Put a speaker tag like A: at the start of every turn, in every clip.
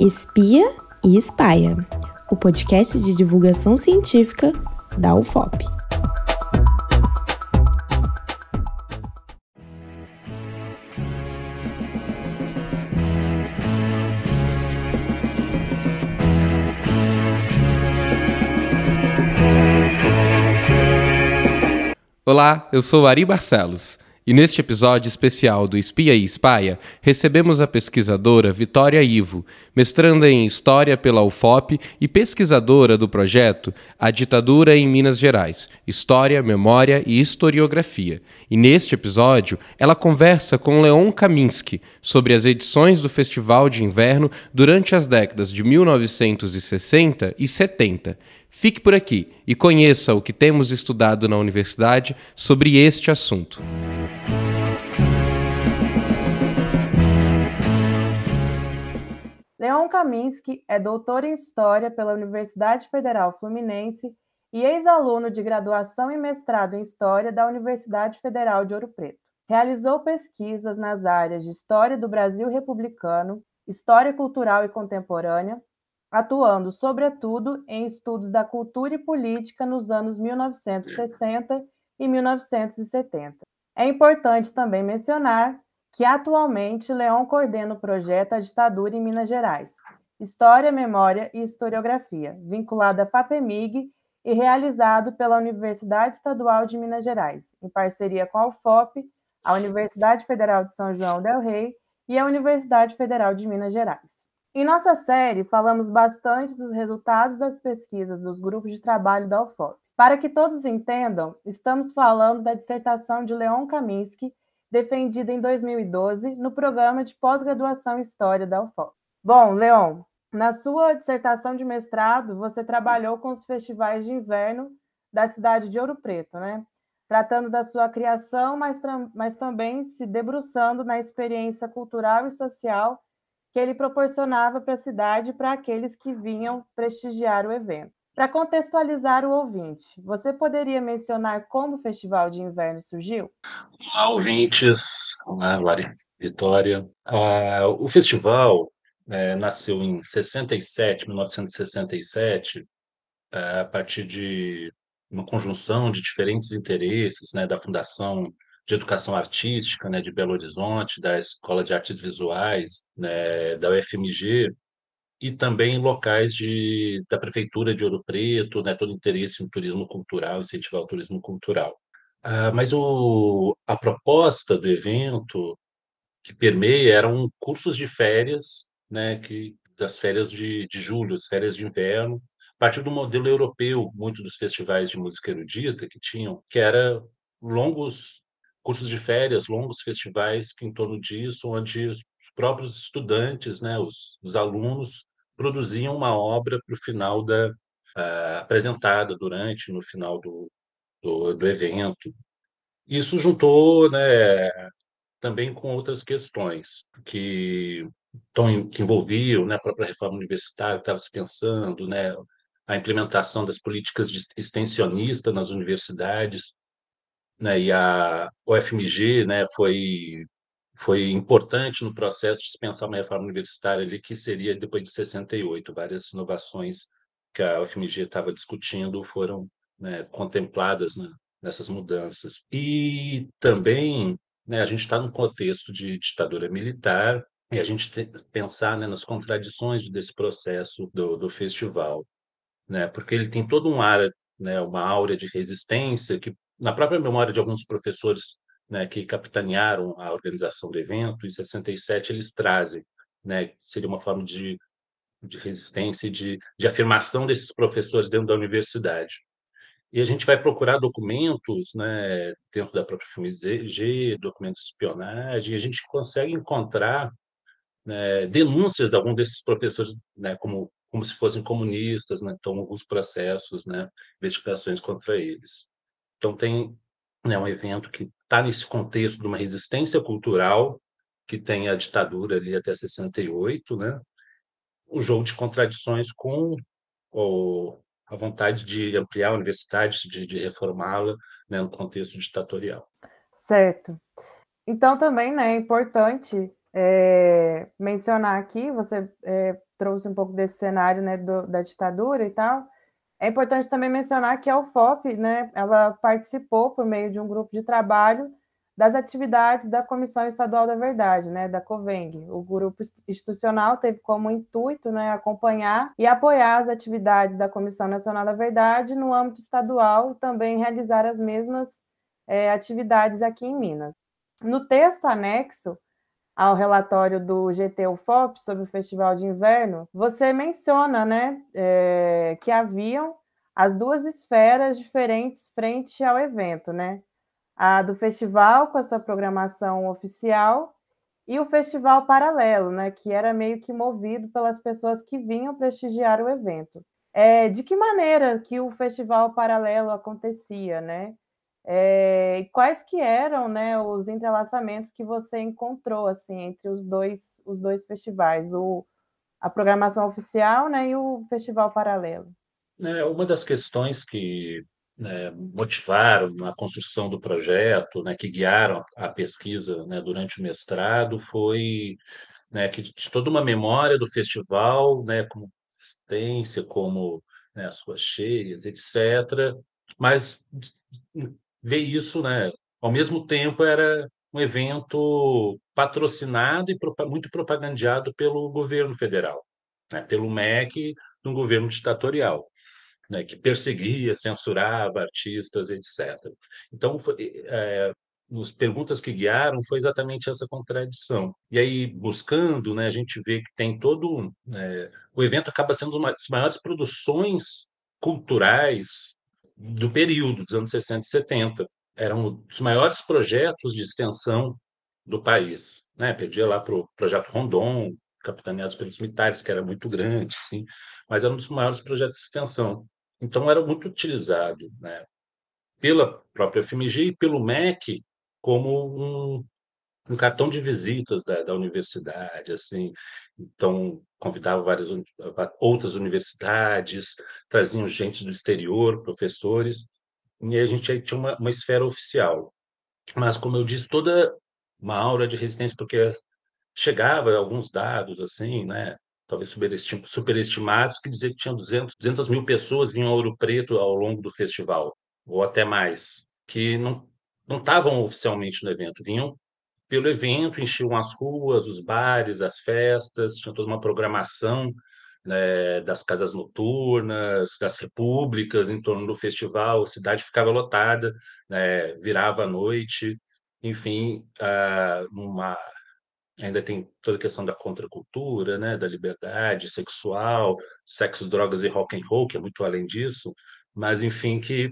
A: Espia e Espaia, o podcast de divulgação científica da UFOP.
B: Olá, eu sou Ari Barcelos. E neste episódio especial do Espia e Espaia, recebemos a pesquisadora Vitória Ivo, mestranda em História pela UFOP e pesquisadora do projeto A Ditadura em Minas Gerais, História, Memória e Historiografia. E neste episódio, ela conversa com Leon Kaminski sobre as edições do Festival de Inverno durante as décadas de 1960 e 70 Fique por aqui e conheça o que temos estudado na universidade sobre este assunto.
C: Leon Kaminski é doutor em História pela Universidade Federal Fluminense e ex-aluno de graduação e mestrado em História da Universidade Federal de Ouro Preto. Realizou pesquisas nas áreas de História do Brasil Republicano, História Cultural e Contemporânea, atuando, sobretudo, em estudos da cultura e política nos anos 1960 e 1970. É importante também mencionar que, atualmente, Leon coordena o projeto A Ditadura em Minas Gerais, História, Memória e Historiografia, vinculado à FAPEMIG e realizado pela Universidade Estadual de Minas Gerais, em parceria com a UFOP, a Universidade Federal de São João del Rei e a Universidade Federal de Minas Gerais. Em nossa série, falamos bastante dos resultados das pesquisas dos grupos de trabalho da UFOP. Para que todos entendam, estamos falando da dissertação de Leon Kaminski, defendida em 2012 no programa de pós-graduação em História da UFOP. Bom, Leon, na sua dissertação de mestrado, você trabalhou com os festivais de inverno da cidade de Ouro Preto, né? Tratando da sua criação, mas, mas também se debruçando na experiência cultural e social que ele proporcionava para a cidade para aqueles que vinham prestigiar o evento. Para contextualizar o ouvinte, você poderia mencionar como o Festival de Inverno surgiu?
D: Olá, ouvintes. Olá, Vitória. Ah, o festival é, nasceu em 67, 1967, é, a partir de uma conjunção de diferentes interesses né, da Fundação de Educação Artística, né, de Belo Horizonte, da Escola de Artes Visuais, né, da UFMG, e também locais de, da Prefeitura de Ouro Preto, né, todo interesse em turismo cultural, incentivar o turismo cultural. Ah, mas o, a proposta do evento que permeia eram cursos de férias, né, que, das férias de, de julho, as férias de inverno, a partir do modelo europeu, muito dos festivais de música erudita que tinham, que era longos cursos de férias, longos festivais que em torno disso, onde os próprios estudantes, né, os, os alunos, produziam uma obra para o final da uh, apresentada durante no final do, do, do evento. Isso juntou, né, também com outras questões que, que envolviam né, a própria reforma universitária, estava se pensando, né, a implementação das políticas extensionista nas universidades, né, e a UFMG né, foi, foi importante no processo de pensar uma reforma universitária ali, que seria depois de 68. Várias inovações que a UFMG estava discutindo foram né, contempladas né, nessas mudanças. E também né, a gente está num contexto de ditadura militar, e a gente tem pensar né, nas contradições desse processo do, do festival, né, porque ele tem todo um ar, né, uma aura de resistência que na própria memória de alguns professores né, que capitanearam a organização do evento, em 67 eles trazem, né, seria uma forma de, de resistência e de, de afirmação desses professores dentro da universidade. E a gente vai procurar documentos né, dentro da própria FMG, documentos de espionagem, e a gente consegue encontrar né, denúncias de alguns desses professores né, como, como se fossem comunistas, né, então alguns processos, né, investigações contra eles. Então, tem né, um evento que está nesse contexto de uma resistência cultural, que tem a ditadura ali até 68, né? um jogo de contradições com o, a vontade de ampliar a universidade, de, de reformá-la né, no contexto ditatorial.
C: Certo. Então, também né, é importante é, mencionar aqui, você é, trouxe um pouco desse cenário né, do, da ditadura e tal. É importante também mencionar que a UFOP, né, ela participou por meio de um grupo de trabalho das atividades da Comissão Estadual da Verdade, né, da COVENG. O grupo institucional teve como intuito né, acompanhar e apoiar as atividades da Comissão Nacional da Verdade no âmbito estadual e também realizar as mesmas é, atividades aqui em Minas. No texto anexo ao relatório do GT UFOP sobre o Festival de Inverno, você menciona né, é, que haviam as duas esferas diferentes frente ao evento, né? a do festival com a sua programação oficial e o festival paralelo, né, que era meio que movido pelas pessoas que vinham prestigiar o evento. É, de que maneira que o festival paralelo acontecia, né? É, quais que eram, né, os entrelaçamentos que você encontrou assim entre os dois os dois festivais, o, a programação oficial, né, e o festival paralelo?
D: É, uma das questões que né, motivaram a construção do projeto, né, que guiaram a pesquisa né, durante o mestrado, foi né, que de toda uma memória do festival, né, como existência, como né, as suas cheias, etc. Mas ver isso, né, ao mesmo tempo, era um evento patrocinado e muito propagandeado pelo governo federal, né, pelo MEC, no governo ditatorial né, que perseguia, censurava artistas, etc. Então, foi, é, as perguntas que guiaram foi exatamente essa contradição. E aí, buscando, né, a gente vê que tem todo. É, o evento acaba sendo uma das maiores produções culturais do período, dos anos 60 e 70. Era um dos maiores projetos de extensão do país. Né? Perdia lá para o projeto Rondon, capitaneados pelos militares, que era muito grande, sim, mas era um dos maiores projetos de extensão. Então, era muito utilizado né, pela própria FMG e pelo MEC como um, um cartão de visitas da, da, universidade. assim. Então, convidava várias outras universidades, traziam gente do exterior, professores, e a gente aí tinha uma, uma esfera oficial. Mas, como eu disse, toda uma aura de resistência, porque chegava alguns dados assim, né? talvez superestimados, que dizia que tinha 200, 200 mil pessoas vinham a Ouro Preto ao longo do festival, ou até mais, que não não estavam oficialmente no evento, vinham pelo evento, enchiam as ruas, os bares, as festas, tinha toda uma programação né, das casas noturnas, das repúblicas em torno do festival, a cidade ficava lotada, né, virava a noite, enfim, uma ainda tem toda a questão da contracultura, né, da liberdade sexual, sexo, drogas e rock and roll, que é muito além disso, mas enfim que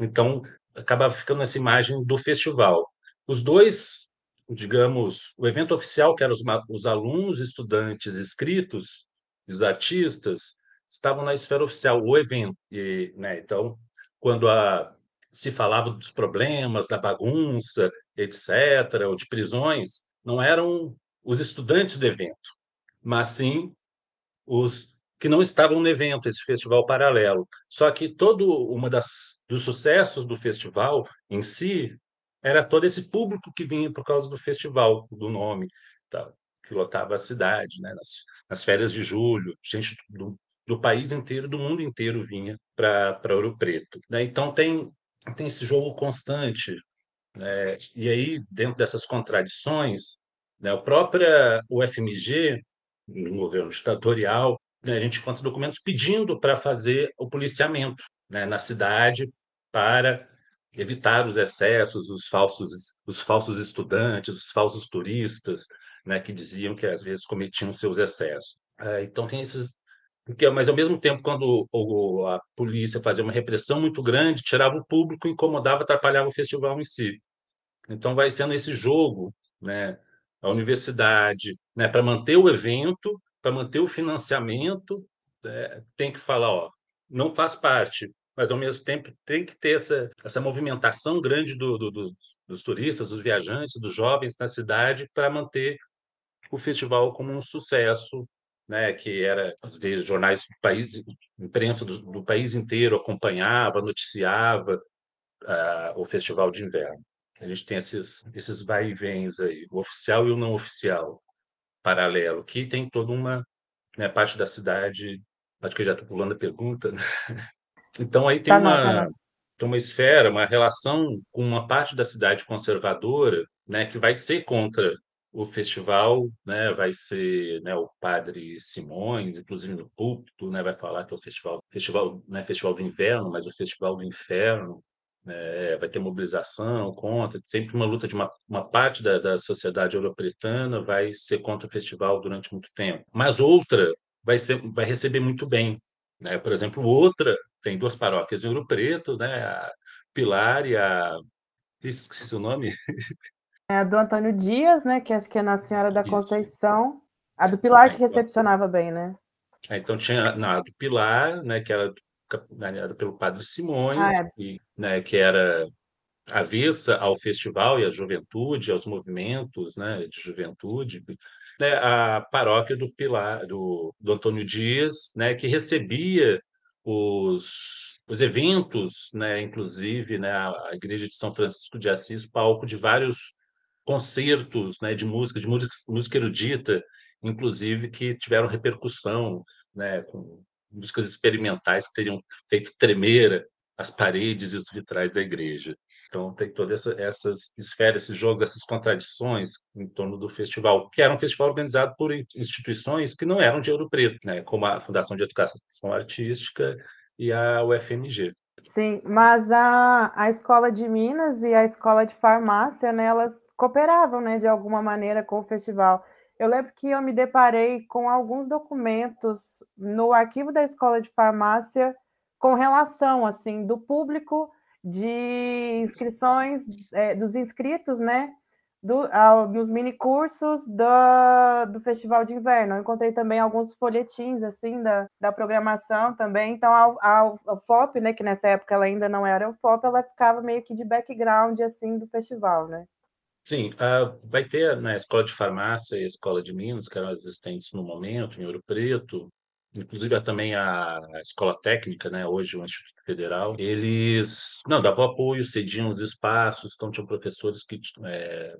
D: então acaba ficando essa imagem do festival. Os dois, digamos, o evento oficial, que eram os, os alunos, estudantes inscritos, os artistas, estavam na esfera oficial, o evento. E, né, então, quando a, se falava dos problemas, da bagunça, etc., ou de prisões, não eram os estudantes do evento, mas sim os que não estavam no evento, esse festival paralelo. Só que todo uma das dos sucessos do festival em si era todo esse público que vinha por causa do festival, do nome, tá, que lotava a cidade, né, nas, nas férias de julho, gente do, do país inteiro, do mundo inteiro vinha para Ouro Preto. Né? Então tem tem esse jogo constante, né? e aí dentro dessas contradições né? O próprio UFMG, no governo ditatorial, né, a gente encontra documentos pedindo para fazer o policiamento né, na cidade para evitar os excessos, os falsos, os falsos estudantes, os falsos turistas, né, que diziam que às vezes cometiam seus excessos. É, então tem esses porque, mas ao mesmo tempo, quando a polícia fazia uma repressão muito grande, tirava o público, incomodava, atrapalhava o festival em si. Então vai sendo esse jogo, né, a universidade, né, para manter o evento, para manter o financiamento, é, tem que falar, ó, não faz parte, mas ao mesmo tempo tem que ter essa, essa movimentação grande do, do, do, dos turistas, dos viajantes, dos jovens na cidade para manter o festival como um sucesso, né, que era às vezes jornais do país, imprensa do, do país inteiro acompanhava, noticiava uh, o festival de inverno. A gente tem esses, esses vai e vens aí, o oficial e o não oficial. paralelo, que tem toda uma né, parte da cidade. Acho que eu já estou pulando a pergunta. Né? Então, aí tem
C: Tá não, tá
D: uma,
C: não.
D: tem uma esfera, uma relação com uma parte da cidade conservadora, né, que vai ser contra o festival, né, vai ser, né, o padre Simões, inclusive no púlpito, né, vai falar que é o festival, festival, não é festival do inverno, mas o festival do inferno, né, vai ter mobilização contra, sempre uma luta de uma, uma parte da, da sociedade europretana vai ser contra o festival durante muito tempo, mas outra vai ser, vai receber muito bem, né? Por exemplo, outra tem duas paróquias em Ouro Preto, né? A Pilar e a esqueci o nome.
C: É a do Antônio Dias, né? Que acho que é na Senhora da
D: Isso.
C: Conceição. A do Pilar que
D: É, então-
C: recepcionava bem, né?
D: É, Então tinha na do Pilar, né, que era ganhada pelo Padre Simões,
C: Ah, é.
D: e, né, que era avessa ao festival e à juventude, aos movimentos, né, de juventude, né, a paróquia do Pilar, do, do Antônio Dias, né, que recebia os, os eventos, né, inclusive, né, a, Igreja de São Francisco de Assis, palco de vários concertos, né, de música, de música, música erudita, inclusive que tiveram repercussão, né, com músicas experimentais que teriam feito tremer as paredes e os vitrais da igreja. Então tem todas essa, essas esferas, esses jogos, essas contradições em torno do festival, que era um festival organizado por instituições que não eram de Ouro Preto, né, como a Fundação de Educação Artística e a UFMG.
C: Sim, mas a, a escola de Minas e a escola de farmácia, né, elas cooperavam, né, de alguma maneira com o festival. Eu lembro que eu me deparei com alguns documentos no arquivo da escola de farmácia com relação, assim, do público de inscrições, é, dos inscritos, né, do, ao, nos minicursos do, do Festival de Inverno. Eu encontrei também alguns folhetins, assim, da, da programação também. Então, a, a, a FOP, né, que nessa época ela ainda não era o FOP, ela ficava meio que de background, assim, do festival, né?
D: Sim, ah, vai ter na Escola de Farmácia e Escola de Minas, que eram existentes no momento, em Ouro Preto, inclusive também a Escola Técnica, né, hoje o Instituto Federal, eles não davam apoio, cediam os espaços, então tinham professores que eh,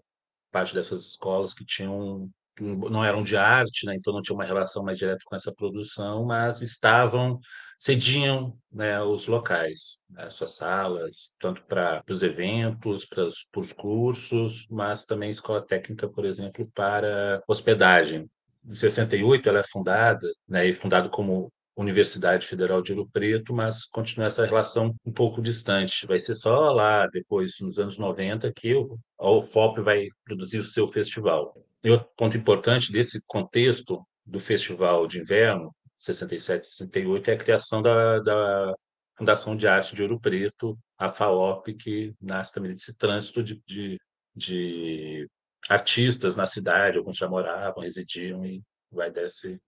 D: parte dessas escolas que tinham não eram de arte, né, então não tinha uma relação mais direta com essa produção, mas estavam cediam, né, os locais, né, suas salas, tanto para os eventos, para os, para os cursos, mas também escola técnica, por exemplo, para hospedagem. Em 68 ela é fundada, né, e fundada como Universidade Federal de Ouro Preto, mas continua essa relação um pouco distante. Vai ser só lá, depois, nos anos 90, que o, a UFOP vai produzir o seu festival. E outro ponto importante desse contexto do Festival de Inverno, 67 68, é a criação da, da Fundação de Arte de Ouro Preto, a FAOP, que nasce também desse trânsito de, de, de artistas na cidade, alguns já moravam, residiam, e vai desse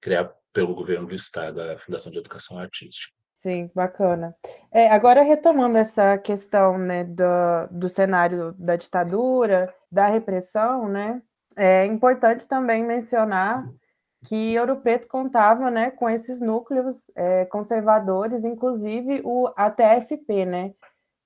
D: criar pelo governo do estado a Fundação de Educação Artística.
C: Sim, bacana. É, agora retomando essa questão, né, do, do cenário da ditadura, da repressão, né, é importante também mencionar que Ouro Preto contava, né, com esses núcleos é, conservadores, inclusive o ATFP, né,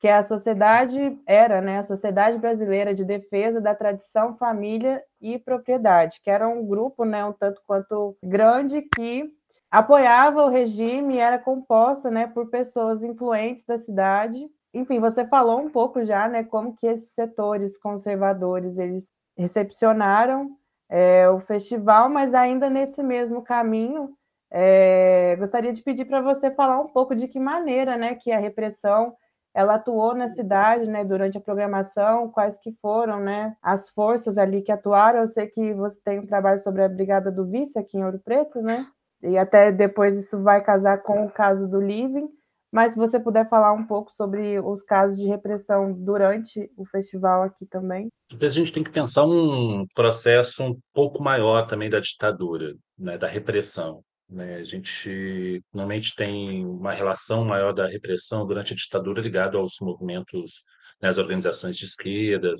C: que a sociedade era, né, a Sociedade Brasileira de Defesa da Tradição, Família e Propriedade, que era um grupo, né, um tanto quanto grande que apoiava o regime e era composta, né, por pessoas influentes da cidade. Enfim, você falou um pouco já, né, como que esses setores conservadores eles recepcionaram é, o festival, mas ainda nesse mesmo caminho, é, gostaria de pedir para você falar um pouco de que maneira, né, que a repressão ela atuou na cidade, né, durante a programação, quais que foram, né, as forças ali que atuaram. Eu sei que você tem um trabalho sobre a Brigada do Vice aqui em Ouro Preto, né? E até depois isso vai casar com o caso do Living. Mas se você puder falar um pouco sobre os casos de repressão durante o festival aqui também.
D: A gente tem que pensar um processo um pouco maior também da ditadura, né, da repressão. Né? A gente normalmente tem uma relação maior da repressão durante a ditadura ligada aos movimentos, né, às organizações de esquerda,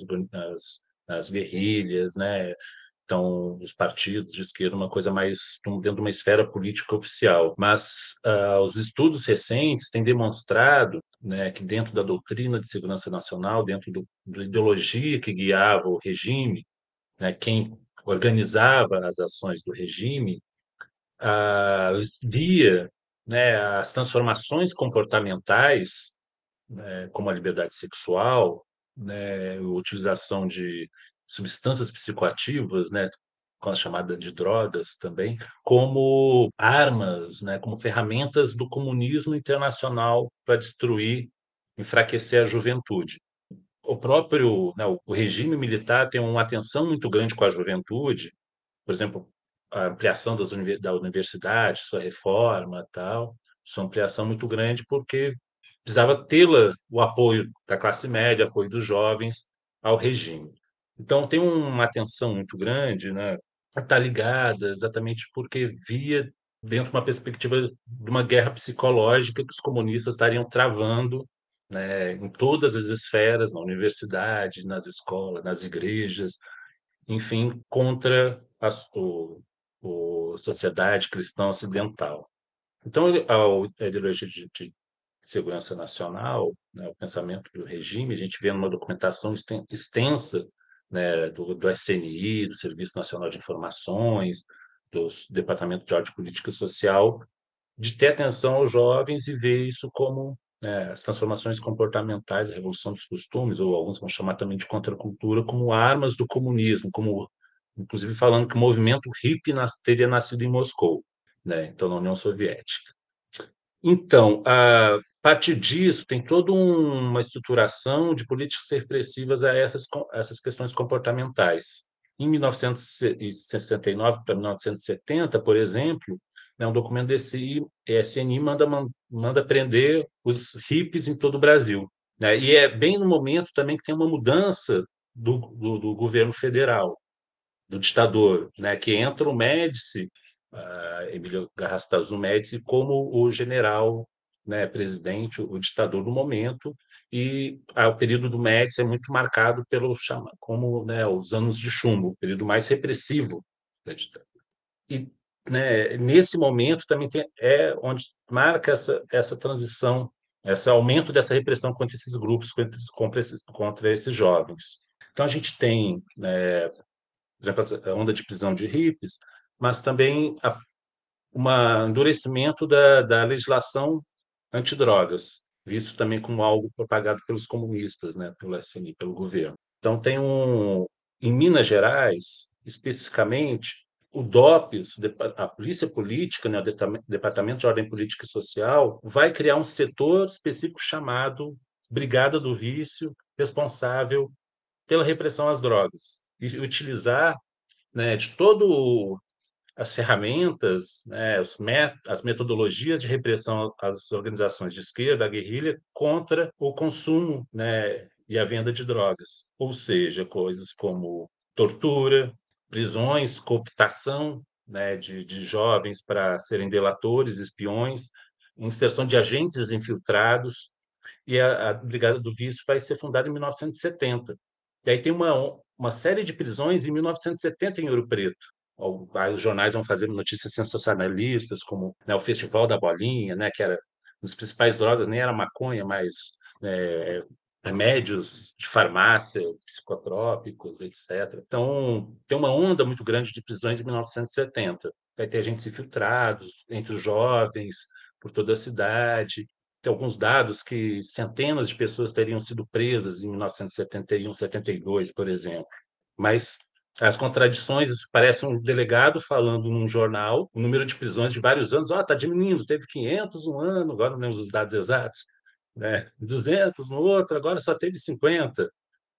D: as guerrilhas, né? então os partidos de esquerda uma coisa mais dentro de uma esfera política oficial mas uh, os estudos recentes têm demonstrado né, que dentro da doutrina de segurança nacional dentro do, da ideologia que guiava o regime né, quem organizava as ações do regime, via né, as transformações comportamentais, né, como a liberdade sexual, né, a utilização de substâncias psicoativas, né, com a chamada de drogas também, como armas, né, como ferramentas do comunismo internacional para destruir, enfraquecer a juventude. O próprio né, o regime militar tem uma atenção muito grande com a juventude, por exemplo, a ampliação das, da universidade, sua reforma, tal, sua ampliação muito grande porque precisava ter o apoio da classe média, apoio dos jovens ao regime. Então tem uma atenção muito grande, né, está ligada exatamente porque via dentro de uma perspectiva de uma guerra psicológica que os comunistas estariam travando né, em todas as esferas, na universidade, nas escolas, nas igrejas, enfim, contra a, o, a sociedade cristã ocidental. Então, a ideologia de, de, segurança nacional, né, o pensamento do regime, a gente vê numa documentação extensa né, do, do SNI, do Serviço Nacional de Informações, do Departamento de Ordem Política e Social, de ter atenção aos jovens e ver isso como né, as transformações comportamentais, a revolução dos costumes, ou alguns vão chamar também de contracultura, como armas do comunismo, como inclusive falando que o movimento hippie nas, teria nascido em Moscou, né, então na União Soviética. Então, a partir disso, tem toda uma estruturação de políticas repressivas a essas, essas questões comportamentais. Em 1969 para 1970, por exemplo, né, um documento desse SNI manda, manda prender os hippies em todo o Brasil. Né? E é bem no momento também que tem uma mudança do, do, do governo federal, do ditador, né? que entra o Médici, uh, Emílio Garrastazu Médici, como o general né, presidente, o ditador do momento, e ah, o período do Médici é muito marcado pelo chama, como né, os anos de chumbo, o período mais repressivo da ditadura. E né, nesse momento também tem, é onde marca essa, essa transição, esse aumento dessa repressão contra esses grupos, contra, contra, esses, contra esses jovens. Então a gente tem, né, por exemplo, a onda de prisão de hippies, mas também a, um endurecimento da, da legislação antidrogas, visto também como algo propagado pelos comunistas, né, pelo SNI, pelo governo. Então tem um em Minas Gerais, especificamente, o DOPS, a Polícia Política, né, o Departamento de Ordem Política e Social, vai criar um setor específico chamado Brigada do Vício, responsável pela repressão às drogas e utilizar né, de todo as ferramentas, né, as metodologias de repressão às organizações de esquerda, à guerrilha, contra o consumo né, e a venda de drogas. Ou seja, coisas como tortura, prisões, cooptação né, de, de jovens para serem delatores, espiões, inserção de agentes infiltrados. E a, a Brigada do Vício vai ser fundada em 1970. E aí tem uma, uma série de prisões em 1970 em Ouro Preto os jornais vão fazer notícias sensacionalistas, como né, o Festival da Bolinha, né, que era as principais drogas nem era maconha, mas é, remédios de farmácia, psicotrópicos, etc. Então, tem uma onda muito grande de prisões em 1970. Vai ter agentes infiltrados entre os jovens, por toda a cidade. Tem alguns dados que centenas de pessoas teriam sido presas em 1971, 72, por exemplo. Mas as contradições, isso parece um delegado falando num jornal, o número de prisões de vários anos, ó, oh, está diminuindo, teve 500 um ano, agora não lembro os dados exatos, né? 200 no outro, agora só teve 50.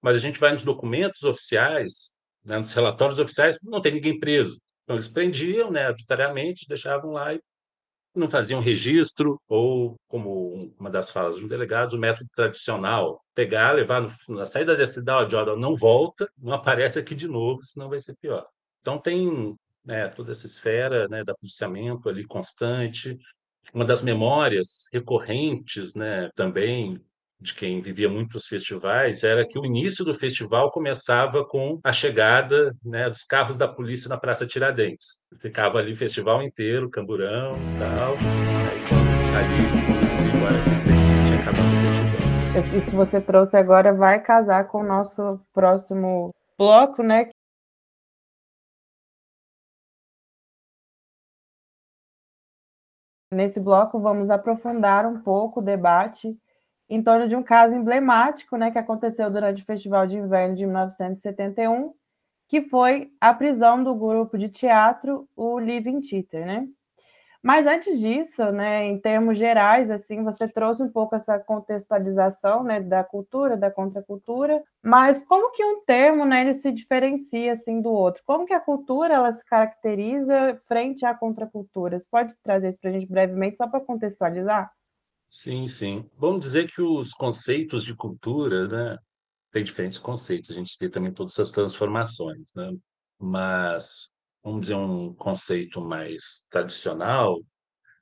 D: Mas a gente vai nos documentos oficiais, né, nos relatórios oficiais, não tem ninguém preso. Então, eles prendiam né, arbitrariamente, deixavam lá e não faziam registro, ou, como uma das falas do delegado, o método tradicional, pegar, levar no, na saída da cidade, olha, não volta, não aparece aqui de novo, senão vai ser pior. Então tem né, toda essa esfera né, da policiamento ali constante, uma das memórias recorrentes né, também de quem vivia muitos festivais era que o início do festival começava com a chegada né, dos carros da polícia na Praça Tiradentes. Ficava ali o festival inteiro, camburão e tal. Aí tá ali. Assim,
C: isso que você trouxe agora vai casar com o nosso próximo bloco, né? Nesse bloco, vamos aprofundar um pouco o debate em torno de um caso emblemático né, que aconteceu durante o Festival de Inverno de 1971, que foi a prisão do grupo de teatro, o Living Theater, né? Mas antes disso, né, em termos gerais, assim, você trouxe um pouco essa contextualização, né, da cultura, da contracultura, mas como que um termo, né, ele se diferencia assim do outro? Como que a cultura ela se caracteriza frente à contracultura? Você pode trazer isso para a gente brevemente, só para contextualizar?
D: Sim, sim. Vamos dizer que os conceitos de cultura, né, tem diferentes conceitos. A gente vê também todas essas transformações, né? Mas vamos dizer um conceito mais tradicional,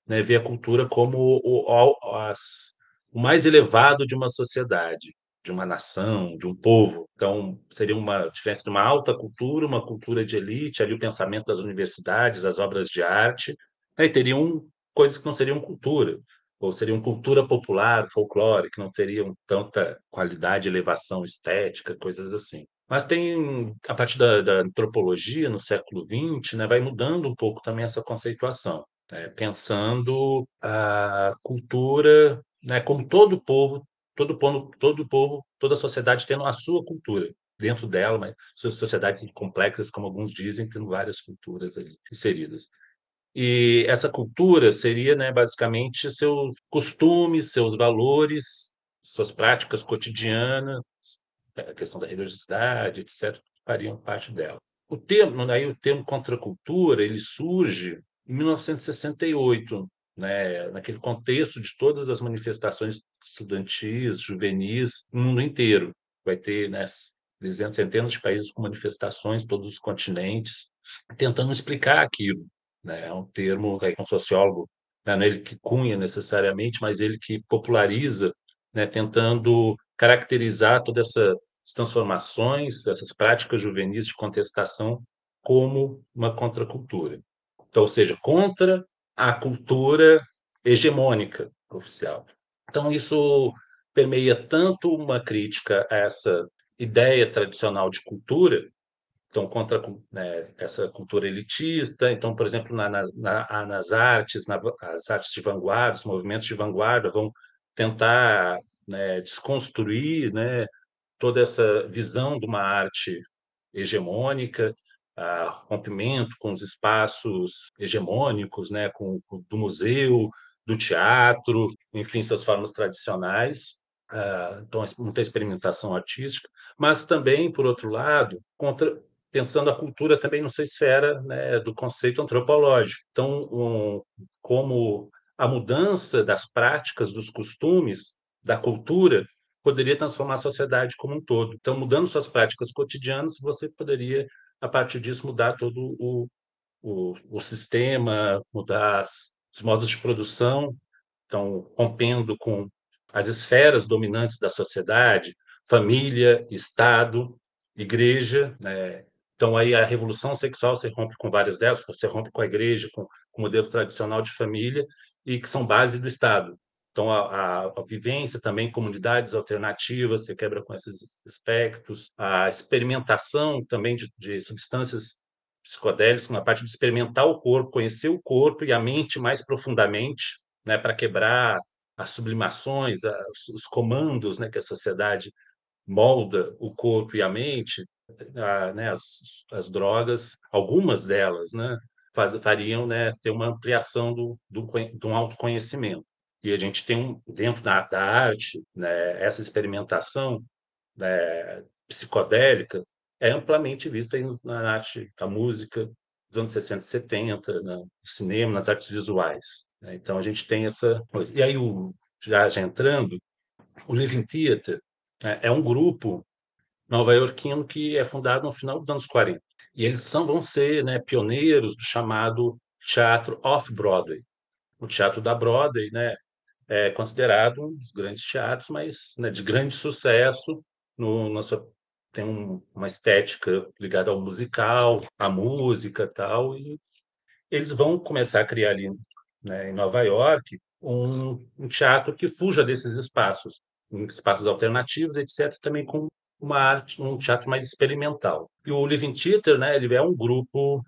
D: né, vê a cultura como o, as, o mais elevado de uma sociedade, de uma nação, de um povo. Então, seria uma diferença de uma alta cultura, uma cultura de elite, ali o pensamento das universidades, as obras de arte, aí teriam coisas que não seriam cultura, ou seriam cultura popular, folclore, que não teriam tanta qualidade, elevação estética, coisas assim. Mas tem, a partir da, da antropologia, no século XX, né, vai mudando um pouco também essa conceituação, né, pensando a cultura né, como todo povo, todo povo, todo povo, toda sociedade tendo a sua cultura dentro dela, mas sociedades complexas, como alguns dizem, tendo várias culturas ali inseridas. E essa cultura seria, né, basicamente, seus costumes, seus valores, suas práticas cotidianas, a questão da religiosidade, etc., fariam parte dela. O termo, aí o termo contracultura, ele surge em 1968, né, naquele contexto de todas as manifestações estudantis, juvenis, no mundo inteiro. Vai ter né, dezenas, centenas de países com manifestações, todos os continentes, tentando explicar aquilo. Né? É um termo aí um sociólogo, né, não é ele que cunha necessariamente, mas ele que populariza, né, tentando caracterizar todas essas transformações, essas práticas juvenis de contestação como uma contracultura. Então, ou seja, contra a cultura hegemônica oficial. Então, isso permeia tanto uma crítica a essa ideia tradicional de cultura, então contra né, essa cultura elitista. Então, por exemplo, na, na, nas artes, na, as artes de vanguarda, os movimentos de vanguarda vão tentar né, desconstruir né, toda essa visão de uma arte hegemônica, rompimento com os espaços hegemônicos, né, com, com do museu, do teatro, enfim, suas formas tradicionais. Uh, então, muita experimentação artística, mas também, por outro lado, contra pensando a cultura também nessa esfera né, do conceito antropológico. Então, um, como a mudança das práticas, dos costumes, da cultura, poderia transformar a sociedade como um todo. Então, mudando suas práticas cotidianas, você poderia, a partir disso, mudar todo o, o, o sistema, mudar as, os modos de produção, então, rompendo com as esferas dominantes da sociedade, família, Estado, igreja, né, então, aí a revolução sexual você rompe com várias delas, você rompe com a igreja, com, com o modelo tradicional de família, e que são base do Estado. Então, a, a, a, vivência também, comunidades alternativas, você quebra com esses aspectos. A experimentação também de, de substâncias psicodélicas, na parte de experimentar o corpo, conhecer o corpo e a mente mais profundamente, né, para quebrar as sublimações, as, os comandos né, que a sociedade molda o corpo e a mente, a, né, as, as drogas, algumas delas, né, faz, fariam né, ter uma ampliação do, do, do autoconhecimento. E a gente tem, um, dentro da, da arte, né, essa experimentação né, psicodélica é amplamente vista na arte, na música dos anos 60 e 70, no cinema, nas artes visuais. Né? Então, a gente tem essa coisa. E aí, o, já, já entrando, o Living Theater né, é um grupo nova-iorquino que é fundado no final dos anos 40. E eles são, vão ser né, pioneiros do chamado teatro off-Broadway. O teatro da Broadway né, é considerado um dos grandes teatros, mas né, de grande sucesso. No, na sua, tem um, uma estética ligada ao musical, à música tal. E eles vão começar a criar ali né, em Nova York um, um teatro que fuja desses espaços, espaços alternativos, etc., também com uma arte, um teatro mais experimental. E o Living Theater, né, ele é um grupo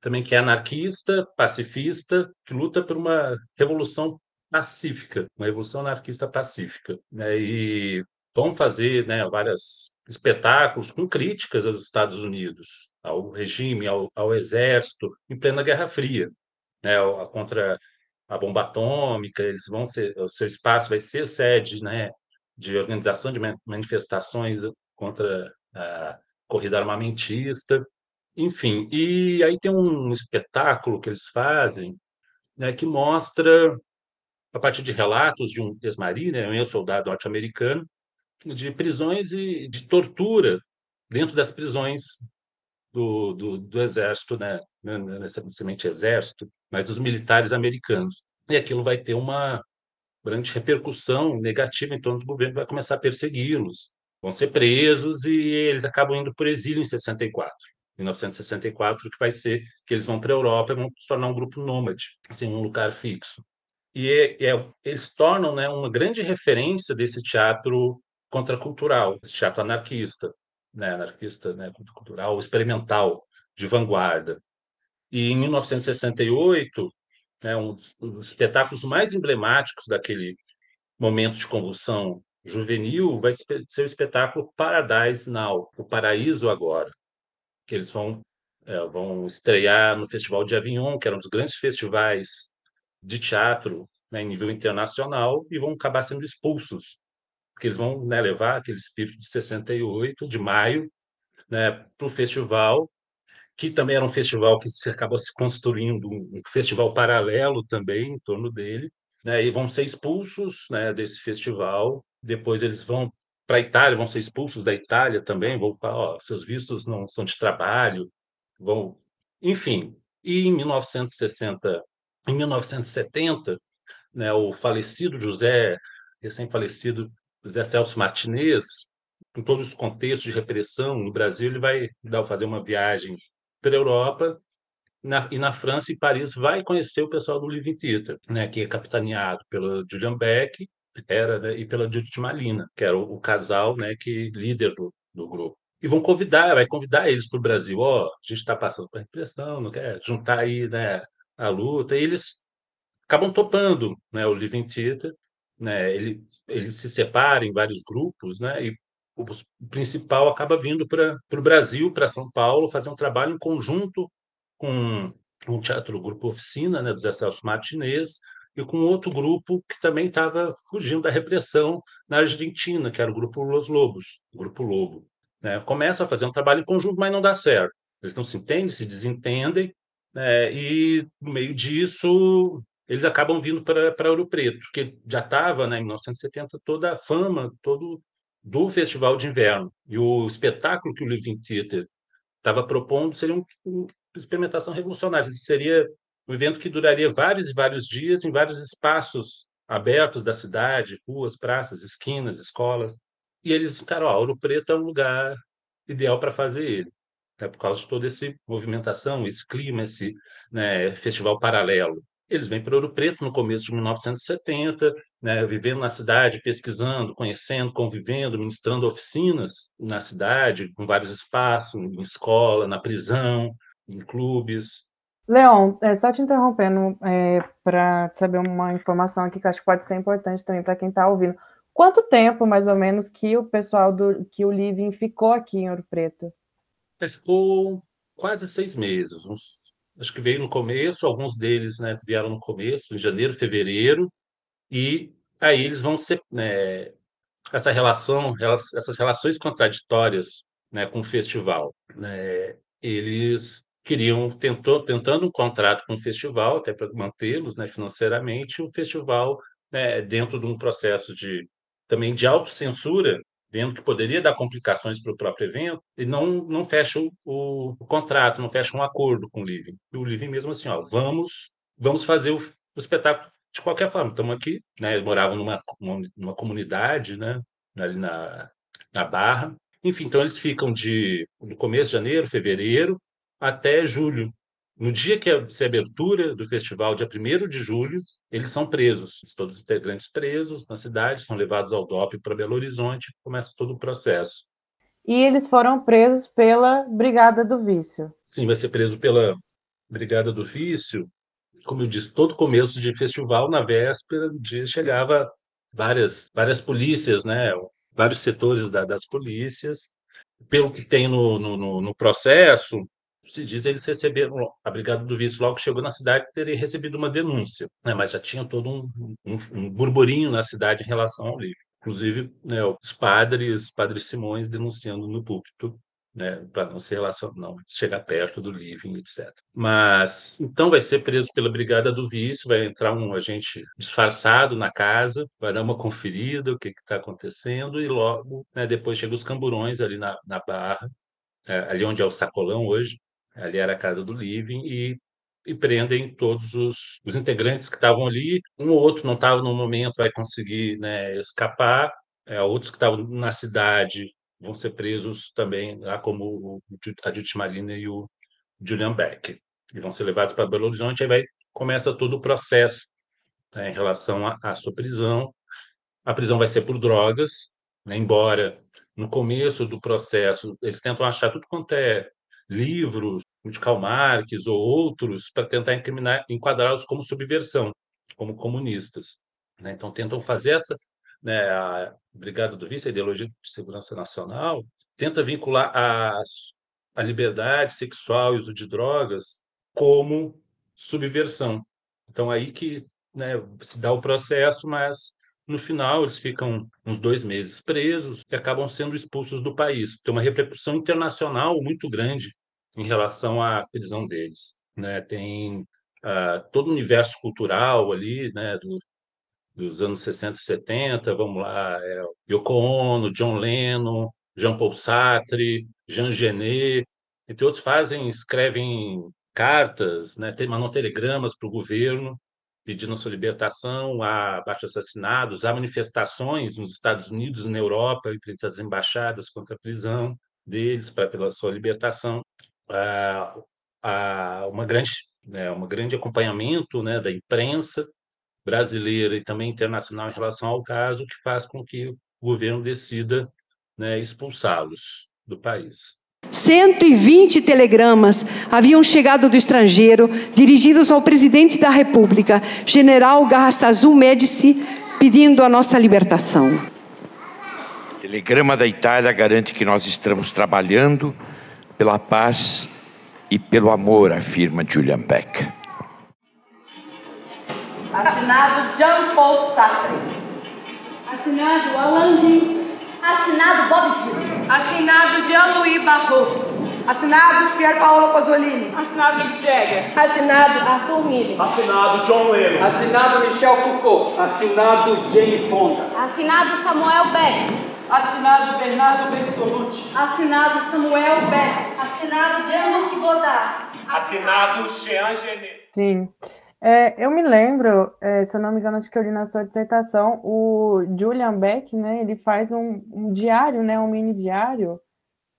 D: também que é anarquista, pacifista, que luta por uma revolução pacífica, uma revolução anarquista pacífica. Né? E vão fazer né, vários espetáculos com críticas aos Estados Unidos, ao regime, ao, ao exército, em plena Guerra Fria, né, contra a bomba atômica. Eles vão ser, o seu espaço vai ser sede, né, de organização de manifestações contra a corrida armamentista, enfim. E aí tem um espetáculo que eles fazem, né, que mostra a partir de relatos de um ex-marinho, né, um ex-soldado norte-americano, de prisões e de tortura dentro das prisões do, do, do exército, né, não necessariamente exército, mas dos militares americanos. E aquilo vai ter uma grande repercussão negativa em torno do governo, vai começar a persegui-los, vão ser presos e eles acabam indo por exílio em 64. 1964, que vai ser que eles vão para a Europa e vão se tornar um grupo nômade, assim, um lugar fixo. E é, é, eles tornam né, uma grande referência desse teatro contracultural, esse teatro anarquista, né, anarquista, né, cultural, experimental, de vanguarda. E em 1968, né, um dos espetáculos mais emblemáticos daquele momento de convulsão juvenil vai ser o espetáculo Paradise Now, o Paraíso Agora, que eles vão é, vão estrear no Festival de Avignon, que era um dos grandes festivais de teatro né, em nível internacional, e vão acabar sendo expulsos porque eles vão né, levar aquele espírito de 68, de maio, né, para o festival, que também era um festival que se acabou se construindo um festival paralelo também em torno dele, né, e vão ser expulsos né, desse festival. Depois eles vão para a Itália, vão ser expulsos da Itália também, vão falar, ó, seus vistos não são de trabalho, vão, enfim. E em 1960, em 1970, né, o falecido José, recém-falecido José Celso Martinez, com todos os contextos de repressão no Brasil, ele vai fazer uma viagem pela Europa na, e na França e Paris vai conhecer o pessoal do Living Theater, né, que é capitaneado pelo Julian Beck era, né, e pela Judith Malina, que era o, o casal né, que líder do, do grupo. E vão convidar, vai convidar eles para o Brasil. Ó, oh, a gente está passando por repressão, não quer juntar aí né, a luta. E eles acabam topando né, o Living Theater. Né, ele ele se separa em vários grupos, né? E o principal acaba vindo para o Brasil, para São Paulo, fazer um trabalho em conjunto com um teatro grupo oficina, né, do Zé Celso Martinez, e com outro grupo que também estava fugindo da repressão na Argentina, que era o grupo Los Lobos, o grupo Lobo. Né? Começa a fazer um trabalho em conjunto, mas não dá certo. Eles não se entendem, se desentendem, né? e no meio disso eles acabam vindo para Ouro Preto, porque já estava, né, em 1970, toda a fama todo do Festival de Inverno. E o espetáculo que o Living Theater estava propondo seria um, uma experimentação revolucionária. Seria um evento que duraria vários e vários dias em vários espaços abertos da cidade, ruas, praças, esquinas, escolas. E eles, ó, Ouro Preto é um lugar ideal para fazer ele, né, por causa de toda essa movimentação, esse clima, esse né, festival paralelo. Eles vêm para Ouro Preto no começo de 1970, né, vivendo na cidade, pesquisando, conhecendo, convivendo, ministrando oficinas na cidade, com vários espaços, em escola, na prisão, em clubes.
C: Leon, é, só te interrompendo é, para saber uma informação aqui que acho que pode ser importante também para quem está ouvindo. Quanto tempo, mais ou menos, que o pessoal do que o Living ficou aqui em Ouro Preto?
D: Ficou quase seis meses, uns acho que veio no começo, alguns deles né, vieram no começo, em janeiro, fevereiro, e aí eles vão ser né, essa relação, essas relações contraditórias né, com o festival. Né, eles queriam, tentou, tentando um contrato com o festival, até para mantê-los né, financeiramente, o festival, né, dentro de um processo de também de autocensura, vendo que poderia dar complicações para o próprio evento, e não, não fecha o, o, o, contrato, não fecha um acordo com o Living. E o Living mesmo assim, ó, vamos, vamos fazer o, o espetáculo de qualquer forma. Estamos aqui, né? Moravam numa, numa comunidade, né? Ali na, na Barra. Enfim, então eles ficam de no começo de janeiro, fevereiro, até julho no dia que se abertura do festival, dia 1 de julho, eles são presos. Todos os integrantes presos na cidade, são levados ao DOP para Belo Horizonte, começa todo o processo.
C: E eles foram presos pela Brigada do Vício.
D: Sim, vai ser preso pela Brigada do Ofício, como eu disse, todo começo de festival, na véspera dia, chegava várias, várias polícias, né? vários setores da, das polícias. Pelo que tem no, no, no processo, se diz eles receberam a Brigada do Vício logo chegou na cidade teria recebido uma denúncia, né? mas já tinha todo um, um, um burburinho na cidade em relação ao livro. Inclusive, né, os padres, padre Simões denunciando no púlpito né, para não se relacionar, não chegar perto do living, etc. Mas então vai ser preso pela Brigada do Vício, vai entrar um agente disfarçado na casa, vai dar uma conferida, o que está acontecendo, e logo né, depois chega os camburões ali na, na Barra, é, ali onde é o Sacolão hoje, ali era a casa do living, e, e prendem todos os, os integrantes que estavam ali. Um ou outro não estava no momento, vai conseguir né, escapar, é, outros que estavam na cidade vão ser presos também, lá como a Judith Marina e o Julian Beck. E vão ser levados para Belo Horizonte, aí vai, começa todo o processo né, em relação à sua prisão. A prisão vai ser por drogas, né, embora no começo do processo eles tentam achar tudo quanto é livros de Karl Marx ou outros para tentar enquadrá-los como subversão, como comunistas. Né? Então tentam fazer essa né, a Brigada do Vice, a ideologia de segurança nacional, tenta vincular a, a liberdade sexual e uso de drogas como subversão. Então, aí que né, se dá o processo, mas no final eles ficam uns dois meses presos e acabam sendo expulsos do país. Tem uma repercussão internacional muito grande em relação à prisão deles. Né? Tem uh, todo o universo cultural ali, né, do, dos anos 60 e 70, vamos lá, é, Yoko Ono, John Lennon, Jean-Paul Sartre, Jean Genet, entre outros fazem, escrevem cartas, né, mandam telegramas para o governo pedindo sua libertação, há abaixo assassinados, há manifestações nos Estados Unidos na Europa, frente às embaixadas contra a prisão deles, para pela sua libertação. Há, há uma grande, né, um grande acompanhamento né, da imprensa, brasileira e também internacional em relação ao caso, que faz com que o governo decida né, expulsá-los do país.
E: 120 telegramas haviam chegado do estrangeiro, dirigidos ao presidente da República, general Garrastazu Médici, pedindo a nossa libertação.
F: Telegrama da Itália garante que nós estamos trabalhando pela paz e pelo amor, afirma Julian Beck.
G: Assinado Jean Paul Sartre.
H: Assinado Alan Lee.
I: Assinado Bob Dylan.
J: Assinado Jean-Louis Barrault.
G: Assinado Pier Paolo Pasolini.
J: Assinado Mick Jagger.
H: Assinado Arthur Miller.
K: Assinado John Lennon.
L: Assinado Michel Foucault.
K: Assinado Jane Fonda.
I: Assinado Samuel Beck.
M: Assinado Bernardo Bertolucci.
N: Assinado Samuel Beck.
I: Assinado Jean-Luc Godard.
K: Assinado Jean Genet.
C: Sim. É, eu me lembro, é, se eu não me engano, acho que eu li na sua dissertação, o Julian Beck, né, ele faz um, um diário, né, um mini diário,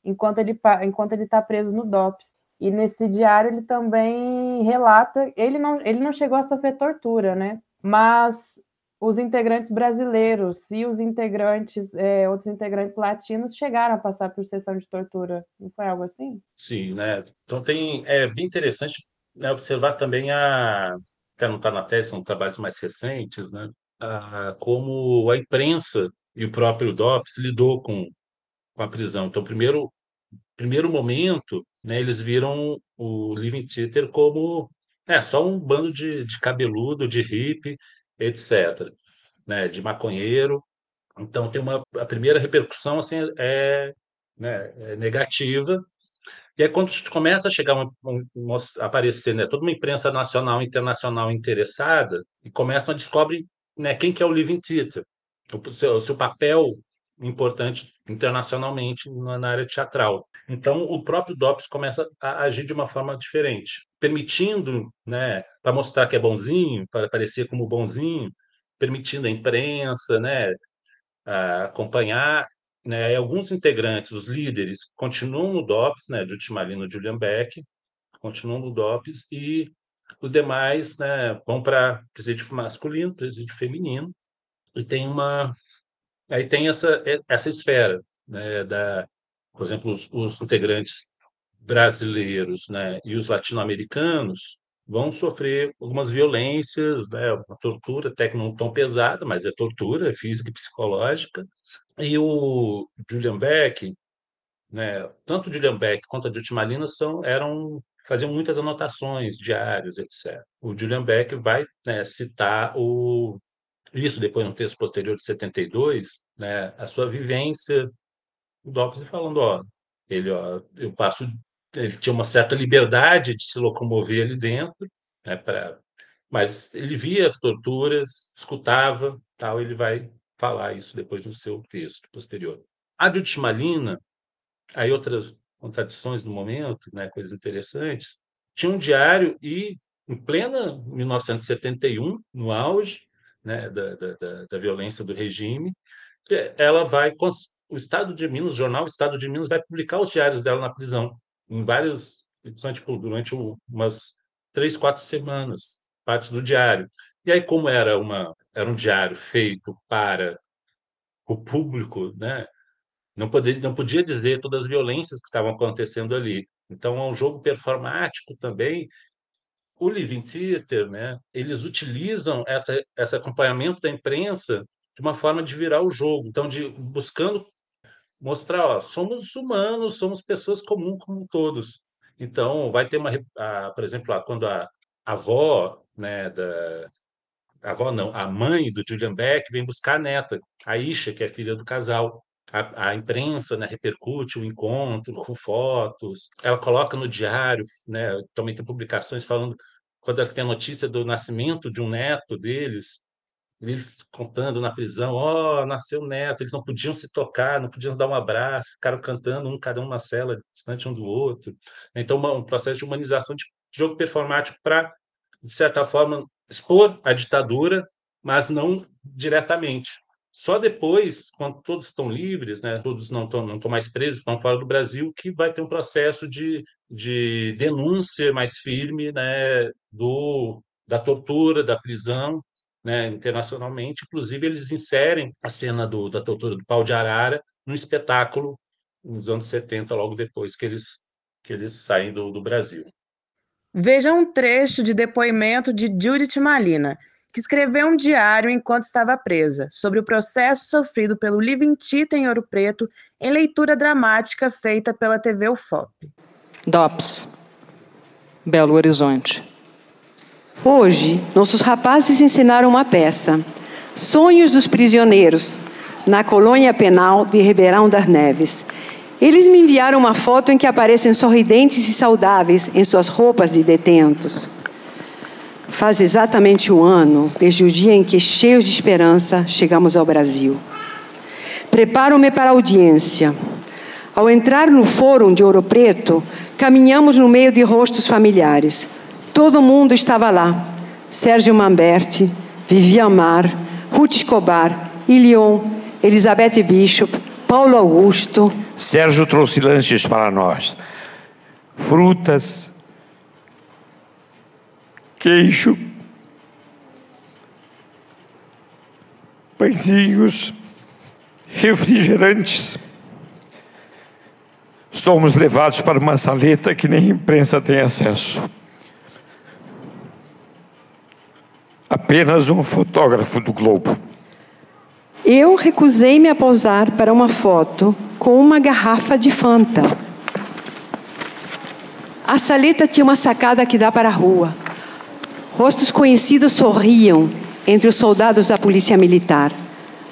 C: enquanto ele enquanto ele está preso no DOPS. E nesse diário ele também relata, ele não, ele não chegou a sofrer tortura, né, mas os integrantes brasileiros e os integrantes, é, outros integrantes latinos chegaram a passar por sessão de tortura. Não foi algo assim?
D: Sim, né? Então tem, é bem interessante né, observar também a, até não está na tese, são trabalhos mais recentes, né? Ah, como a imprensa e o próprio DOPS lidou com, com a prisão. Então, primeiro primeiro momento, né, eles viram o Living Theater como é, só um bando de, de cabeludo, de hippie, etc., né, de maconheiro. Então, tem uma a primeira repercussão assim é, né, é negativa e aí, quando começa a chegar, uma, aparecer né, toda uma imprensa nacional internacional interessada, e começam a descobrir né, quem que é o Living Theater, o seu, o seu papel importante internacionalmente na área teatral. Então, o próprio DOPS começa a agir de uma forma diferente, permitindo, né, para mostrar que é bonzinho, para aparecer como bonzinho, permitindo a imprensa, né, acompanhar né, alguns integrantes, os líderes, continuam no DOPS, né, de Ultimalino Julian Beck, continuam no DOPS, e os demais né, vão para presídio masculino, presídio feminino, e tem uma. Aí tem essa, essa esfera, né, da, por exemplo, os, os integrantes brasileiros né, e os latino-americanos vão sofrer algumas violências, né, uma tortura, até que não tão pesada, mas é tortura é física e psicológica. E o Julian Beck, né, tanto o Julian Beck quanto a Judith Malina são, eram faziam muitas anotações, diários, etc. O Julian Beck vai né, citar o, isso depois no texto posterior de 72, né, a sua vivência, o Dawkins falando, ó, ele, ó, eu passo, ele tinha uma certa liberdade de se locomover ali dentro, né, para mas ele via as torturas, escutava, tal, ele vai falar isso depois no seu texto posterior. A Malina, aí outras contradições do momento, né, coisas interessantes, tinha um diário e, em plena 1971, no auge né, da, da, da violência do regime, ela vai o Estado de Minas, o jornal Estado de Minas vai publicar os diários dela na prisão, em edições, tipo, durante umas três, quatro semanas, partes do diário. E aí, como era, uma, era um diário feito para o público, né, não, poder, não podia dizer todas as violências que estavam acontecendo ali. Então, é um jogo performático também. O Living Theater, né, eles utilizam essa, esse acompanhamento da imprensa de uma forma de virar o jogo. Então, de buscando mostrar, ó, somos humanos, somos pessoas comuns como todos. Então, vai ter uma, a, por exemplo, a, quando a, a avó, né, da a avó não, a mãe do Julian Beck vem buscar a neta, a Isha, que é filha do casal a, a imprensa né, repercute o encontro com fotos, ela coloca no diário, né, também tem publicações falando, quando elas têm a notícia do nascimento de um neto deles, eles contando na prisão, ó, oh, nasceu neto, eles não podiam se tocar, não podiam dar um abraço, ficaram cantando um cada um na cela, distante um do outro. Então, uma, um processo de humanização de jogo performático para, de certa forma, expor a ditadura, mas não diretamente. Só depois, quando todos estão livres, né, todos não estão, não estão mais presos, estão fora do Brasil, que vai ter um processo de, de denúncia mais firme né, do, da tortura, da prisão né, internacionalmente. Inclusive, eles inserem a cena do, da tortura do pau de arara no espetáculo nos anos 70, logo depois que eles, que eles saem do, do Brasil.
C: Veja um trecho de depoimento de Judith Malina, que escreveu um diário enquanto estava presa, sobre o processo sofrido pelo Living Tita em Ouro Preto, em leitura dramática feita pela TV UFOP.
E: DOPS, Belo Horizonte. Hoje, nossos rapazes ensinaram uma peça, Sonhos dos Prisioneiros, na colônia penal de Ribeirão das Neves. Eles me enviaram uma foto em que aparecem sorridentes e saudáveis em suas roupas de detentos. Faz exatamente um ano desde o dia em que, cheios de esperança, chegamos ao Brasil. Preparo-me para a audiência. Ao entrar no fórum de Ouro Preto, caminhamos no meio de rostos familiares. Todo mundo estava lá. Sérgio Mamberti, Vivian Mar, Ruth Escobar, Ilion, Elizabeth Bishop, Paulo Augusto.
F: Sérgio trouxe lanches para nós. Frutas, queijo, pãezinhos, refrigerantes. Somos levados para uma saleta que nem a imprensa tem acesso. Apenas um fotógrafo do Globo.
E: Eu recusei-me a posar para uma foto com uma garrafa de Fanta. A saleta tinha uma sacada que dá para a rua. Rostos conhecidos sorriam entre os soldados da polícia militar.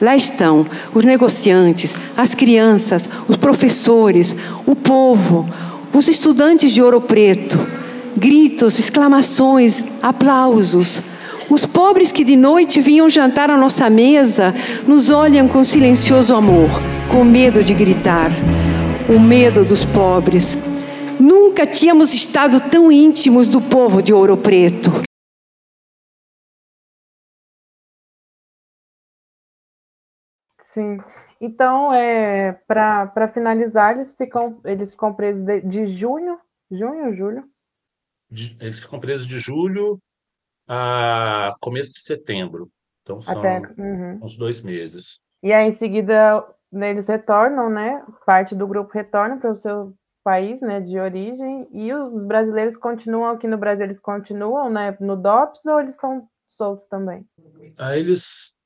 E: Lá estão os negociantes, as crianças, os professores, o povo, os estudantes de Ouro Preto. Gritos, exclamações, aplausos. Os pobres que de noite vinham jantar à nossa mesa nos olham com silencioso amor, com medo de gritar. O medo dos pobres. Nunca tínhamos estado tão íntimos do povo de Ouro Preto.
C: Sim. Então, é, para finalizar, eles ficam, eles ficam presos de, de junho, junho, julho?
D: De, eles ficam presos de julho a começo de setembro. Então, são
C: Até, uhum.
D: uns dois meses.
C: E aí, em seguida, eles retornam, né? Parte do grupo retorna para o seu país, né, de origem, e os brasileiros continuam aqui no Brasil, eles continuam, né, no DOPS ou eles estão soltos também?
D: Aí eles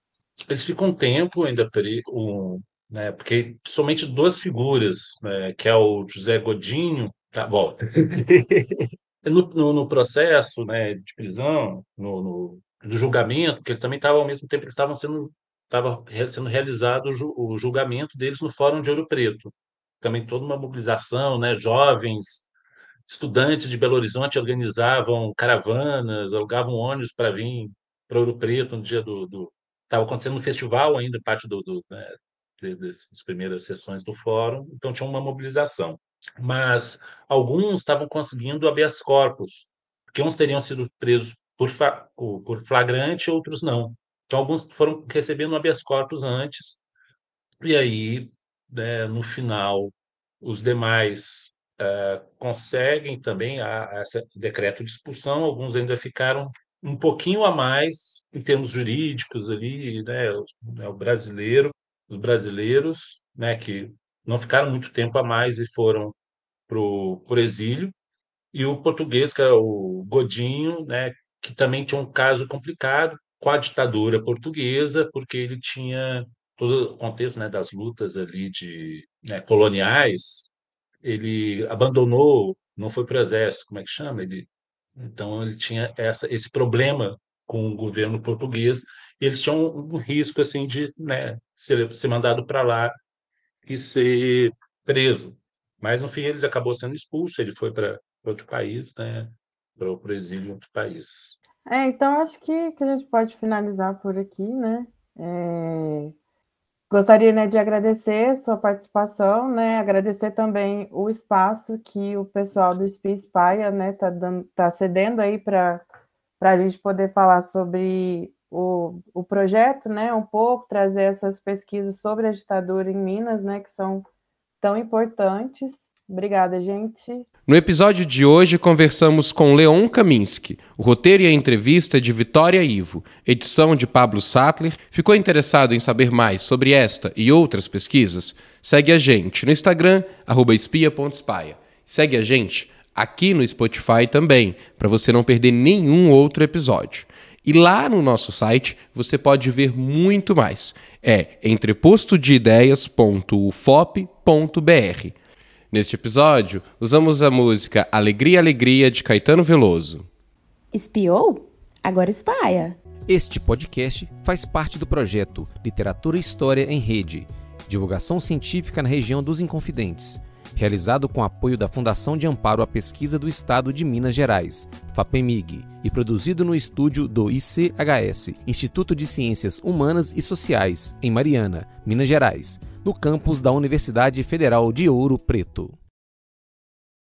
D: eles ficam um tempo ainda um, né, porque somente duas figuras, né, que é o José Godinho, tá bom. no, no, no, processo, né, de prisão, no, no, julgamento, que eles também estavam ao mesmo tempo que estavam sendo estava sendo realizado o julgamento deles no Fórum de Ouro Preto. Também toda uma mobilização, né? jovens, estudantes de Belo Horizonte organizavam caravanas, alugavam ônibus para vir para Ouro Preto no dia do. Estava acontecendo um festival ainda, parte do, do né? das primeiras sessões do fórum, então tinha uma mobilização. Mas alguns estavam conseguindo habeas corpus, porque uns teriam sido presos por, por flagrante, outros não. Então, alguns foram recebendo habeas corpus antes, e aí, né, no final, os demais uh, conseguem também a, a esse decreto de expulsão, alguns ainda ficaram um pouquinho a mais em termos jurídicos ali, né, o, né, o brasileiro, os brasileiros, né, que não ficaram muito tempo a mais e foram para o exílio, e o português, que é o Godinho, né, que também tinha um caso complicado, com a ditadura portuguesa, porque ele tinha todo o contexto né, das lutas ali de né, coloniais, ele abandonou, não foi para o exército, como é que chama? Ele, então ele tinha essa, esse problema com o governo português e eles tinham um, risco assim de né, ser, ser mandado para lá e ser preso. Mas no fim ele acabou sendo expulso, ele foi para outro país, né, para o exílio em outro país.
C: É, então acho que, que a gente pode finalizar por aqui, né? É... Gostaria né, de agradecer sua participação, né? Agradecer também o espaço que o pessoal do Space Paia né, tá, tá cedendo aí para a gente poder falar sobre o, o projeto, né? Um pouco, trazer essas pesquisas sobre a ditadura em Minas, né? Que são tão importantes. Obrigada, gente.
B: No episódio de hoje, conversamos com Leon Kaminski. O roteiro e a entrevista de Vitória Ivo, edição de Pablo Sattler. Ficou interessado em saber mais sobre esta e outras pesquisas? Segue a gente no Instagram, espia.spaia. Segue a gente aqui no Spotify também, para você não perder nenhum outro episódio. E lá no nosso site você pode ver muito mais. É entrepostodeideias.ufop.br. Neste episódio, usamos a música Alegria, Alegria de Caetano Veloso.
A: Espiou? Agora espalha.
B: Este podcast faz parte do projeto Literatura e História em Rede, divulgação científica na região dos Inconfidentes, realizado com apoio da Fundação de Amparo à Pesquisa do Estado de Minas Gerais, FAPEMIG, e produzido no estúdio do ICHS, Instituto de Ciências Humanas e Sociais, em Mariana, Minas Gerais no campus da Universidade Federal de Ouro Preto.